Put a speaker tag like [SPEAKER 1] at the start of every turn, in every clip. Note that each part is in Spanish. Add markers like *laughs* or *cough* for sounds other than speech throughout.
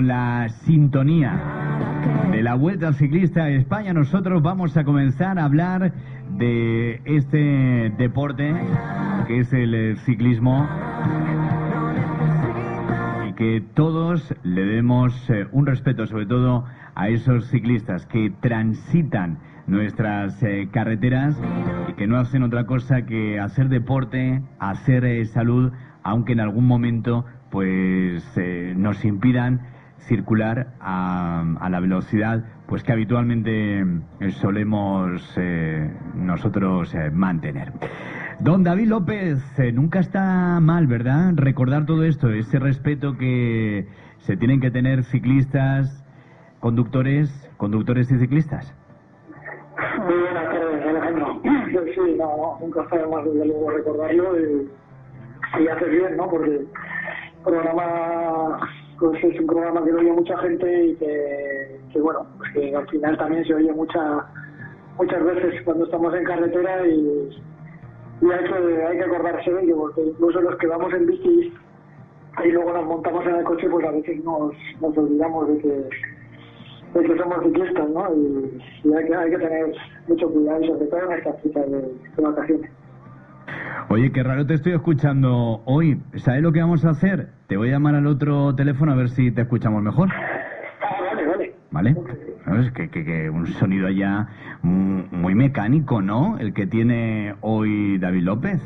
[SPEAKER 1] Con la sintonía de la Vuelta al Ciclista a España, nosotros vamos a comenzar a hablar de este deporte que es el eh, ciclismo y que todos le demos eh, un respeto, sobre todo a esos ciclistas que transitan nuestras eh, carreteras y que no hacen otra cosa que hacer deporte, hacer eh, salud, aunque en algún momento pues nos impidan circular a, la velocidad pues que habitualmente eh, solemos eh, nosotros eh, mantener. Don David López, nunca está mal, ¿verdad? Recordar todo esto, ese respeto que se tienen que tener ciclistas, conductores, conductores y ciclistas.
[SPEAKER 2] Muy buenas tardes, Alejandro. Sí, no, nunca está más desde luego recordarlo y, y bien, ¿no? Porque programa pues es un programa que lo oye mucha gente y que, bueno, pues que al final también se oye mucha, muchas veces cuando estamos en carretera y, y hay que hay que acordarse de ello, porque incluso los que vamos en bici y luego nos montamos en el coche, pues a veces nos, nos olvidamos de que de que somos ciclistas, ¿no? Y, hay, que, hay que tener mucho cuidado, sobre todo en estas citas de, de vacaciones.
[SPEAKER 1] Oye, qué raro te estoy escuchando hoy. ¿Sabes lo que vamos a hacer? Te voy a llamar al otro teléfono a ver si te escuchamos mejor.
[SPEAKER 2] Ah, vale, vale.
[SPEAKER 1] ¿Vale? ¿Sabes? Que, que, que un sonido allá mm, muy mecánico, ¿no? El que tiene hoy David López.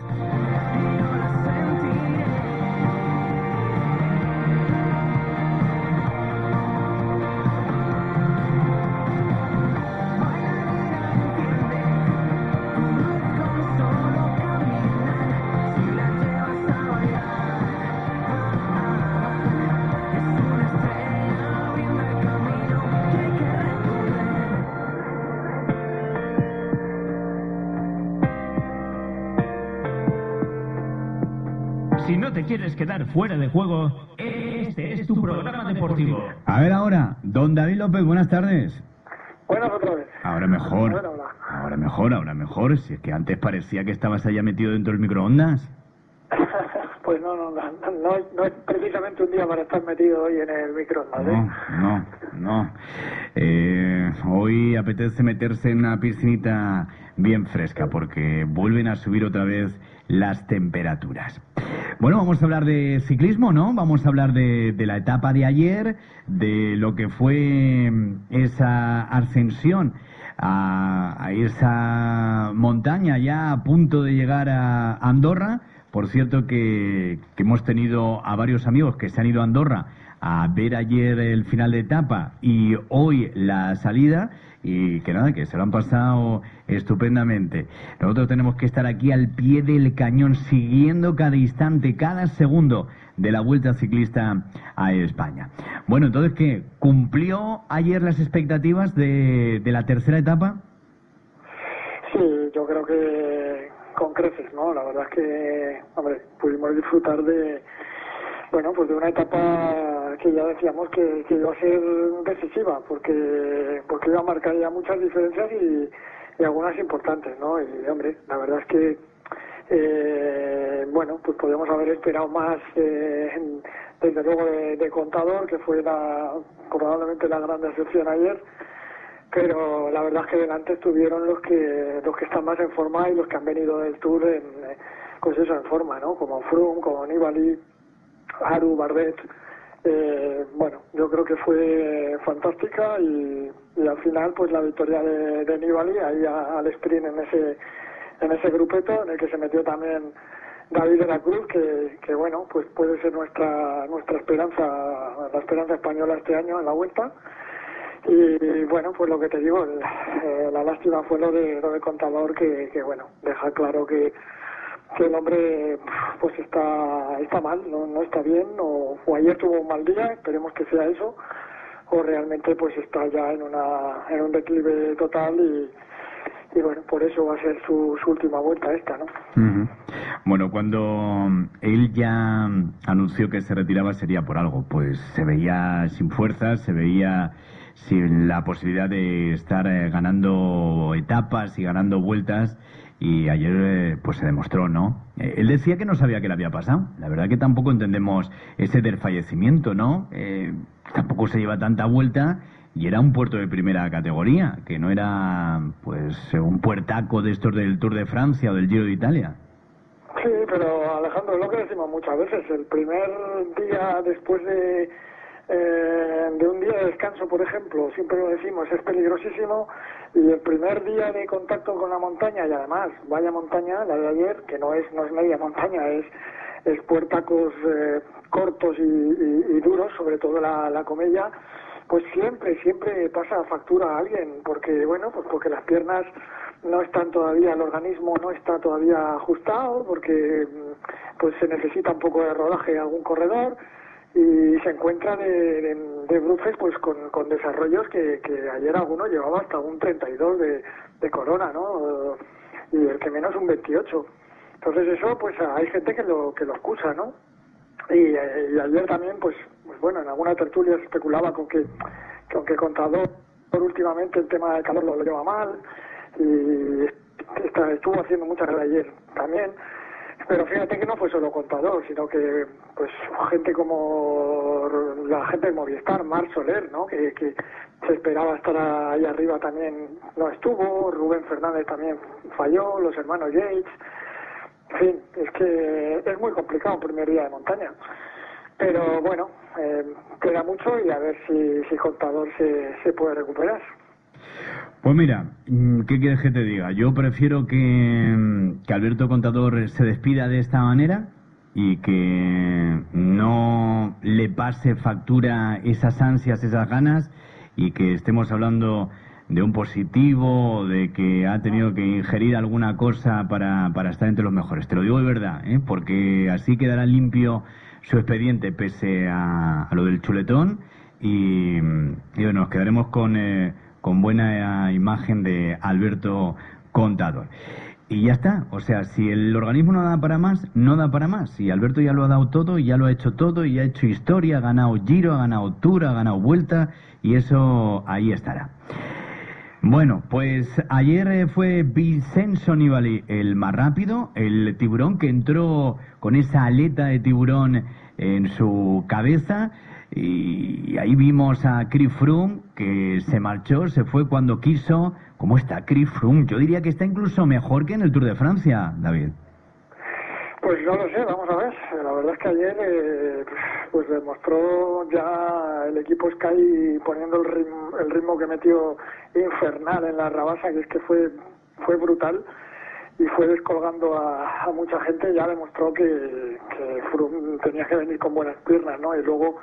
[SPEAKER 3] Fuera de juego, este es tu programa deportivo.
[SPEAKER 1] A ver ahora, don David López, buenas tardes.
[SPEAKER 2] Buenas otra vez.
[SPEAKER 1] Ahora mejor.
[SPEAKER 2] Ahora
[SPEAKER 1] mejor, ahora mejor. Si es que antes parecía que estabas allá metido dentro del microondas. *laughs*
[SPEAKER 2] pues no, no, no, no, no es precisamente un día para estar metido hoy en el microondas, ¿eh?
[SPEAKER 1] No, no, no. Eh, hoy apetece meterse en una piscinita bien fresca porque vuelven a subir otra vez las temperaturas. Bueno, vamos a hablar de ciclismo, ¿no? Vamos a hablar de, de la etapa de ayer, de lo que fue mm, esa ascensión a, a esa montaña ya a punto de llegar a Andorra. Por cierto que, que hemos tenido a varios amigos que se han ido a Andorra a ver ayer el final de etapa y hoy la salida y que nada, que se lo han pasado estupendamente. Nosotros tenemos que estar aquí al pie del cañón siguiendo cada instante, cada segundo de la Vuelta Ciclista a España. Bueno, entonces, ¿qué? ¿Cumplió ayer las expectativas de, de la tercera etapa?
[SPEAKER 2] Sí, yo creo que con creces, ¿no? La verdad es que, hombre, pudimos disfrutar de, bueno, pues de una etapa que ya decíamos que, iba a ser decisiva, porque porque iba a marcar ya muchas diferencias y, algunas importantes, ¿no? Y, hombre, la verdad es que, eh, bueno, pues podemos haber esperado más, eh, desde luego, de, de Contador, que fue la, probablemente la gran decepción ayer, pero la verdad es que delante estuvieron los que los que están más en forma y los que han venido del Tour en eh, pues eso en forma no como Froome como Nibali Haru Bardet eh, bueno yo creo que fue fantástica y, al final pues la victoria de, de Nibali ahí al sprint en ese en ese grupeto en el que se metió también David de la Cruz que, que bueno pues puede ser nuestra nuestra esperanza la esperanza española este año en la vuelta. Y bueno, pues lo que te digo, eh, la lástima fue lo de lo de contador que, que bueno, deja claro que, que el hombre pues está está mal, no, no está bien, o, ayer tuvo un mal día, esperemos que sea eso, o realmente pues está ya en una en un declive total y, y bueno, por eso va a ser su, su última vuelta esta, ¿no?
[SPEAKER 1] Ujú. Bueno, cuando él ya anunció que se retiraba sería por algo, pues se veía sin fuerzas, se veía sin la posibilidad de estar eh, ganando etapas y ganando vueltas y ayer eh, pues se demostró, ¿no? Eh, él decía que no sabía qué le había pasado. La verdad que tampoco entendemos ese del fallecimiento, ¿no? Eh, tampoco se lleva tanta vuelta y era un puerto de primera categoría, que no era pues un puertaco de estos del Tour de Francia o del Giro de Italia.
[SPEAKER 2] Sí, pero Alejandro, lo que decimos muchas veces, el primer día después de, eh, de un día de descanso, por ejemplo, siempre lo decimos, es peligrosísimo y el primer día de contacto con la montaña y además, vaya montaña, la de ayer, que no es, no es media montaña, es, es puertacos eh, cortos y, y- duros, sobre todo la, la comella, pues siempre, siempre pasa factura a alguien, porque bueno, pues porque las piernas no están todavía, el organismo no está todavía ajustado, porque mm, pues se necesita un poco de rodaje algún corredor y se encuentra de, bruces pues con, con desarrollos que, que ayer alguno llevaba hasta un 32 de, de corona, ¿no? Y el que menos un 28. Entonces eso pues hay gente que lo que lo excusa, ¿no? Y, eh, y ayer también, pues, pues bueno, en alguna tertulia se especulaba con que, que aunque Contador últimamente el tema del calor lo lleva mal y estuvo haciendo mucha gala ayer también. Pero fíjate que no fue solo Contador, sino que pues gente como la gente de Movistar, Mar Soler, ¿no? Que, que se esperaba estar ahí arriba también no estuvo, Rubén Fernández también falló, los hermanos Yates. En fin, es que es muy complicado un primer día de montaña. Pero bueno, eh, queda mucho y a ver si, si Contador se, se puede recuperar.
[SPEAKER 1] Pues mira, mm, ¿qué quieres que te diga? Yo prefiero que, mm, que Alberto Contador se despida de esta manera y que no le pase factura esas ansias, esas ganas y que estemos hablando de un positivo, de que ha tenido que ingerir alguna cosa para, para estar entre los mejores. Te lo digo de verdad, ¿eh? porque así quedará limpio su expediente pese a, a lo del chuletón y, y bueno, nos quedaremos con, eh, con buena imagen de Alberto Contador. Y ya está, o sea, si el organismo no da para más, no da para más. Y Alberto ya lo ha dado todo, ya lo ha hecho todo, y ha hecho historia, ha ganado giro, ha ganado tour, ha ganado vuelta, y eso ahí estará. Bueno, pues ayer eh, fue Vincenzo Nibali el más rápido, el tiburón que entró con esa aleta de tiburón en su cabeza y ahí vimos a Chris Froome que se marchó, se fue cuando quiso. ¿Cómo está Chris Froome? Yo diría que está incluso mejor que en el Tour de Francia, David.
[SPEAKER 2] Pues no lo sé, vamos a ver. La verdad es que ayer eh, pues demostró ya el equipo Sky poniendo el ritmo, el ritmo que metió infernal en la rabasa, que es que fue fue brutal y fue descolgando a, mucha gente. Ya demostró que, que Froome tenía que venir con buenas piernas, ¿no? Y luego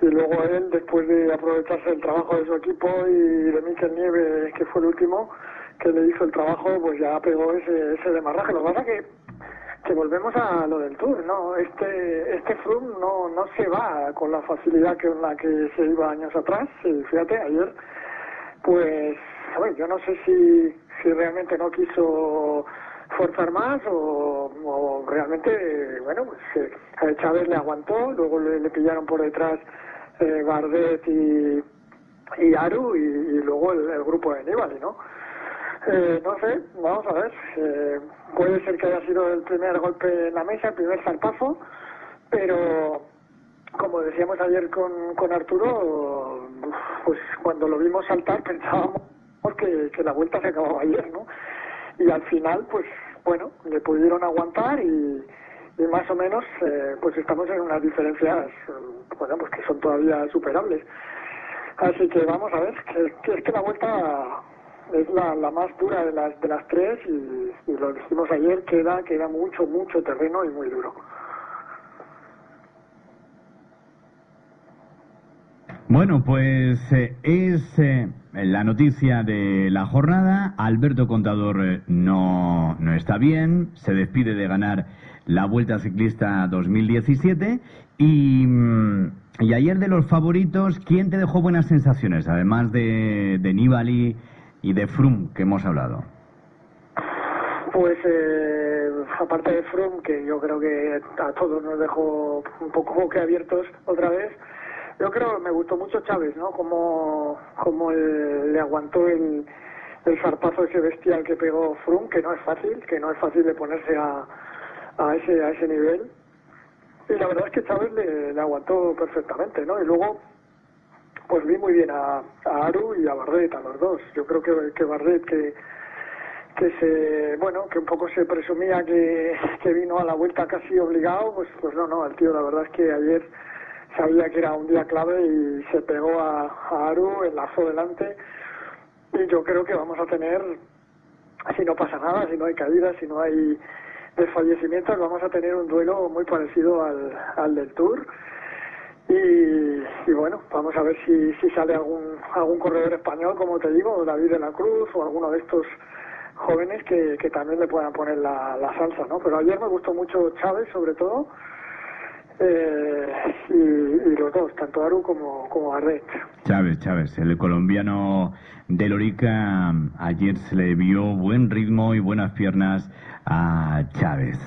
[SPEAKER 2] y luego él, después de aprovecharse del trabajo de su equipo y de Mikel Nieve, que fue el último que le hizo el trabajo, pues ya pegó ese, ese demarraje. Lo que pasa que que volvemos a lo del Tour, ¿no? Este este Froome no no se va con la facilidad con la que se iba años atrás. Y fíjate, ayer, pues, a ver, yo no sé si si realmente no quiso forzar más o, realmente, bueno, pues eh, Chávez le aguantó, luego le, pillaron por detrás eh, Bardet y, y Aru y, luego el, el grupo de Nibali, ¿no? Eh, no sé, vamos a ver. Eh, puede ser que haya sido el primer golpe en la mesa, el primer zarpazo, pero como decíamos ayer con, con Arturo, pues cuando lo vimos saltar *laughs* pensábamos que, la vuelta se acababa ayer, ¿no? Y al final, pues bueno, le pudieron aguantar y, y más o menos, eh, pues estamos en unas diferencias, eh, bueno, pues que son todavía superables. Así que vamos a ver, es que la vuelta es la, más dura de las de las tres y, lo dijimos ayer queda queda mucho mucho terreno y muy duro
[SPEAKER 1] Bueno, pues eh, eh, la noticia de la jornada. Alberto Contador eh, no, no está bien, se despide de ganar la Vuelta Ciclista 2017 y, mm, y ayer de los favoritos, ¿quién te dejó buenas sensaciones? Además de, de Nibali y de Froome que hemos hablado.
[SPEAKER 2] Pues eh, aparte de Froome, que yo creo que a todos nos dejó un poco abiertos otra vez, yo creo me gustó mucho Chávez, ¿no? Como, como el- le aguantó el, el zarpazo ese bestial que pegó Froome, que no es fácil, que no es fácil de ponerse a, a, ese, a ese nivel. Y la verdad es que Chávez le, aguantó perfectamente, ¿no? Y luego, pues vi muy bien a, a Aru y a Bardet, a los dos. Yo creo que, que Bardet, que, que se, bueno, que un poco se presumía que, que vino a la vuelta casi obligado, pues, pues no, no, el tío la verdad es que ayer sabía que era un día clave y se pegó a, a Aru, enlazó delante y yo creo que vamos a tener, si no pasa nada, si no hay caídas, si no hay desfallecimientos, vamos a tener un duelo muy parecido al, del Tour. Y, y bueno, vamos a ver si, si sale algún, algún corredor español, como te digo, David de la Cruz o alguno de estos jóvenes que, que también le puedan poner la, la salsa, ¿no? Pero ayer me gustó mucho Chávez, sobre todo, eh, y, los dos, tanto Aru como, como.
[SPEAKER 1] Chávez, Chávez, el colombiano de Lorica, ayer se le vio buen ritmo y buenas piernas a Chávez.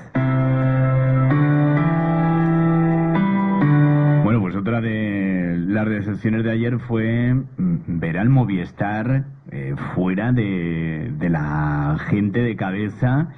[SPEAKER 1] Bueno, pues otra de las decepciones de ayer fue mm, ver al Movistar eh, fuera de, de la gente de cabeza.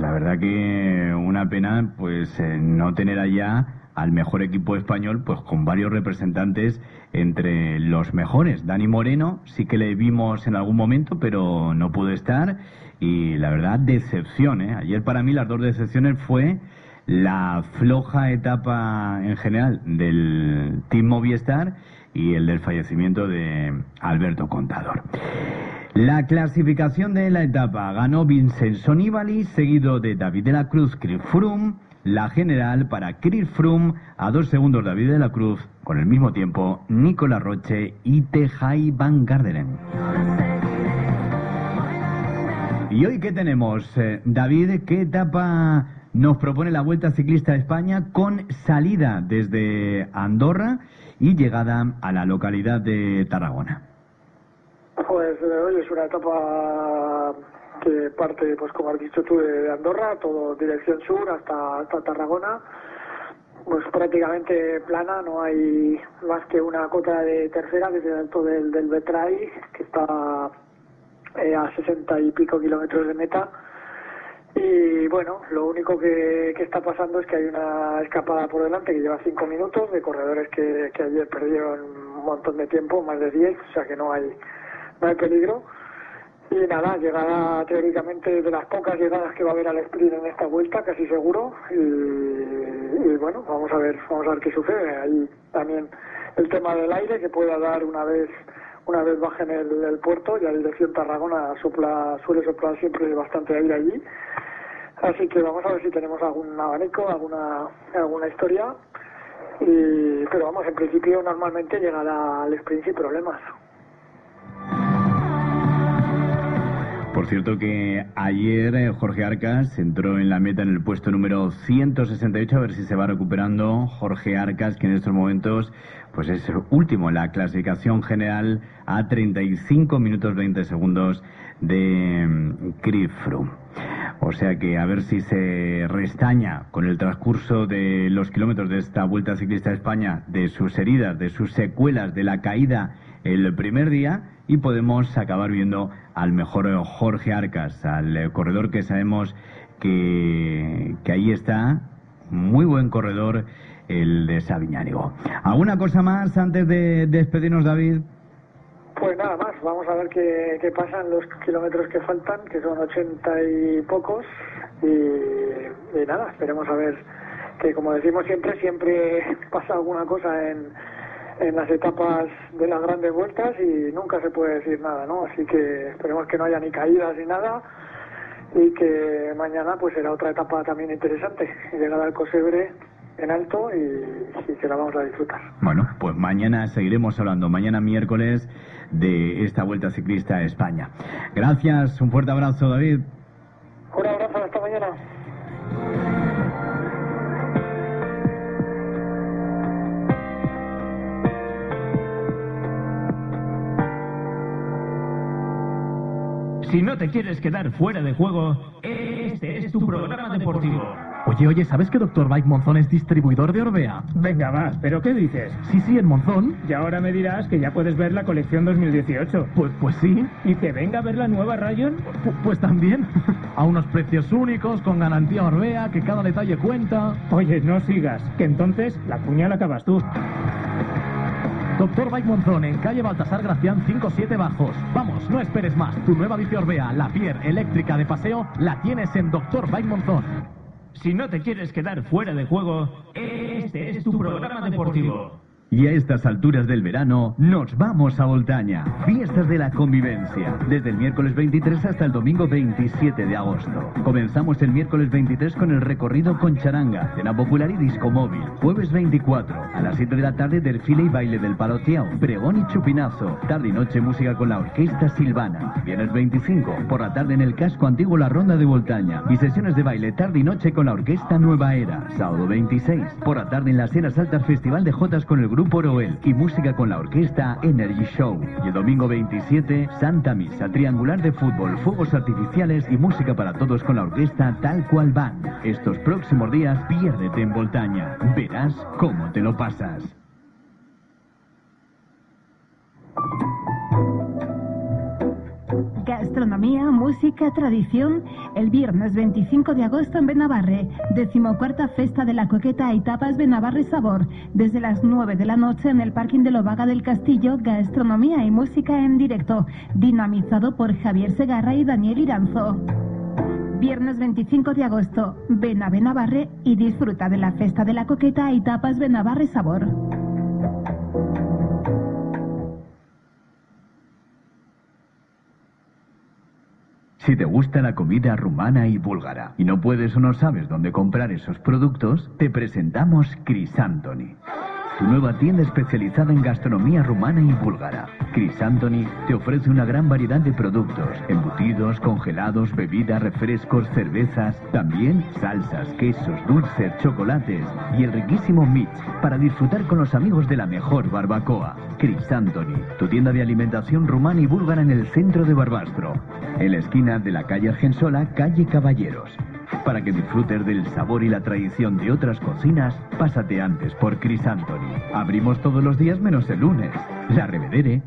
[SPEAKER 1] La verdad que una pena pues eh, no tener allá al mejor equipo español pues con varios representantes entre los mejores. Dani Moreno sí que le vimos en algún momento pero no pudo estar y la verdad decepción. ¿eh? Ayer para mí las dos decepciones fue la floja etapa en general del Team Movistar y el del fallecimiento de Alberto Contador. La clasificación de la etapa ganó Vincenzo Nibali, seguido de David de la Cruz, Chris Froome. La general para Chris Froome, a dos segundos David de la Cruz, con el mismo tiempo Nicola Roche y Tejay Van Garderen. ¿Y hoy qué tenemos, eh, David? ¿Qué etapa nos propone la Vuelta Ciclista a España con salida desde Andorra y llegada a la localidad de Tarragona?
[SPEAKER 2] Pues hoy es una etapa que parte, pues como has dicho tú, de Andorra, todo dirección sur hasta, hasta Tarragona. Pues prácticamente plana, no hay más que una cota de tercera, que es el alto del, del Betray, que está eh, a 60 y pico kilómetros de meta. Y bueno, lo único que, que está pasando es que hay una escapada por delante que lleva cinco minutos de corredores que, que ayer perdieron un montón de tiempo, más de 10, o sea que no hay, no hay peligro. Y nada, llegada teóricamente de las pocas llegadas que va a haber al sprint en esta vuelta, casi seguro. Y, bueno, vamos a ver, vamos a ver qué sucede. Ahí también el tema del aire que pueda dar una vez una vez bajen el, el puerto y a dirección Tarragona sopla, suele soplar siempre bastante aire allí. Así que vamos a ver si tenemos algún abanico, alguna alguna historia. Y, pero vamos, en principio normalmente llegará al sprint sin problemas.
[SPEAKER 1] Cierto que ayer eh, Jorge Arcas entró en la meta en el puesto número 168, a ver si se va recuperando Jorge Arcas, que en estos momentos pues es último en la clasificación general a 35 minutos 20 segundos de mm, Froome. O sea que a ver si se restaña con el transcurso de los kilómetros de esta Vuelta Ciclista a España, de sus heridas, de sus secuelas, de la caída el primer día y podemos acabar viendo al mejor Jorge Arcas, al eh, corredor que sabemos que, que ahí está, muy buen corredor el de Sabiñánigo. ¿Alguna cosa más antes de despedirnos, David?
[SPEAKER 2] Pues nada más, vamos a ver qué, qué pasa en los kilómetros que faltan, que son ochenta y pocos. Y nada, esperemos a ver que, como decimos siempre, siempre pasa alguna cosa en, en las etapas de las grandes vueltas y nunca se puede decir nada, ¿no? Así que esperemos que no haya ni caídas ni nada y que mañana pues será otra etapa también interesante. Llegada al Cosebre en alto y, y que la vamos a disfrutar.
[SPEAKER 1] Bueno, pues mañana seguiremos hablando, mañana miércoles, de esta Vuelta Ciclista a España. Gracias, un fuerte abrazo, David.
[SPEAKER 3] Si no te quieres quedar fuera de juego, este es tu programa deportivo.
[SPEAKER 4] Oye, oye, ¿sabes que Dr. Bike Monzón es distribuidor de Orbea?
[SPEAKER 5] Venga, va, ¿pero qué dices?
[SPEAKER 4] Sí, sí, en Monzón.
[SPEAKER 5] Y ahora me dirás que ya puedes ver la colección 2018.
[SPEAKER 4] Pues, pues sí.
[SPEAKER 5] ¿Y que venga a ver la nueva Rayon?
[SPEAKER 4] Pu- pues también. *laughs* A unos precios únicos, con garantía Orbea, que cada detalle cuenta.
[SPEAKER 5] Oye, no sigas, que entonces la puñal acabas tú.
[SPEAKER 4] Doctor Bike en calle Baltasar Gracián 57 Bajos. Vamos, no esperes más. Tu nueva bici Orbea, la Pier eléctrica de paseo, la tienes en Doctor Bike.
[SPEAKER 3] Si no te quieres quedar fuera de juego, este es tu programa deportivo.
[SPEAKER 1] Y a estas alturas del verano nos vamos a Voltaña. Fiestas de la convivencia. Desde el miércoles 23 hasta el domingo 27 de agosto. Comenzamos el miércoles 23 con el recorrido con charanga, cena popular y disco móvil. Jueves 24 a las 7 de la tarde desfile y baile del paloteao, pregón y chupinazo. Tarde y noche música con la orquesta Silvana. Viernes 25 por la tarde en el casco antiguo la ronda de Voltaña. Y sesiones de baile tarde y noche con la orquesta Nueva Era. Sábado 26 por la tarde en las Eras Altas Festival de Jotas con el Grupo Roel y música con la orquesta Energy Show. Y el domingo 27, Santa Misa, triangular de fútbol, fuegos artificiales y música para todos con la orquesta Tal Cual Van. Estos próximos días, piérdete en Voltaña. Verás cómo te lo pasas.
[SPEAKER 6] Gastronomía, música, tradición. El viernes 25 de agosto en Benavarre, decimocuarta Festa de la Coqueta y Tapas Benavarre Sabor. Desde las 9 de la noche en el parking de Lovaga del Castillo, gastronomía y música en directo. Dinamizado por Javier Segarra y Daniel Iranzo. Viernes 25 de agosto, ven a Benavarre y disfruta de la Festa de la Coqueta y Tapas Benavarre Sabor.
[SPEAKER 1] Si te gusta la comida rumana y búlgara y no puedes o no sabes dónde comprar esos productos, te presentamos Crisantoni. Tu nueva tienda especializada en gastronomía rumana y búlgara. Crisantoni te ofrece una gran variedad de productos, embutidos, congelados, bebidas, refrescos, cervezas, también salsas, quesos, dulces, chocolates y el riquísimo mix para disfrutar con los amigos de la mejor barbacoa. Crisantoni, tu tienda de alimentación rumana y búlgara en el centro de Barbastro, en la esquina de la calle Argensola, calle Caballeros. Para que disfrutes del sabor y la tradición de otras cocinas, pásate antes por Crisantoni. Abrimos todos los días menos el lunes. La Revedere.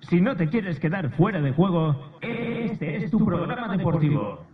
[SPEAKER 3] Si no te quieres quedar fuera de juego, este es tu programa deportivo.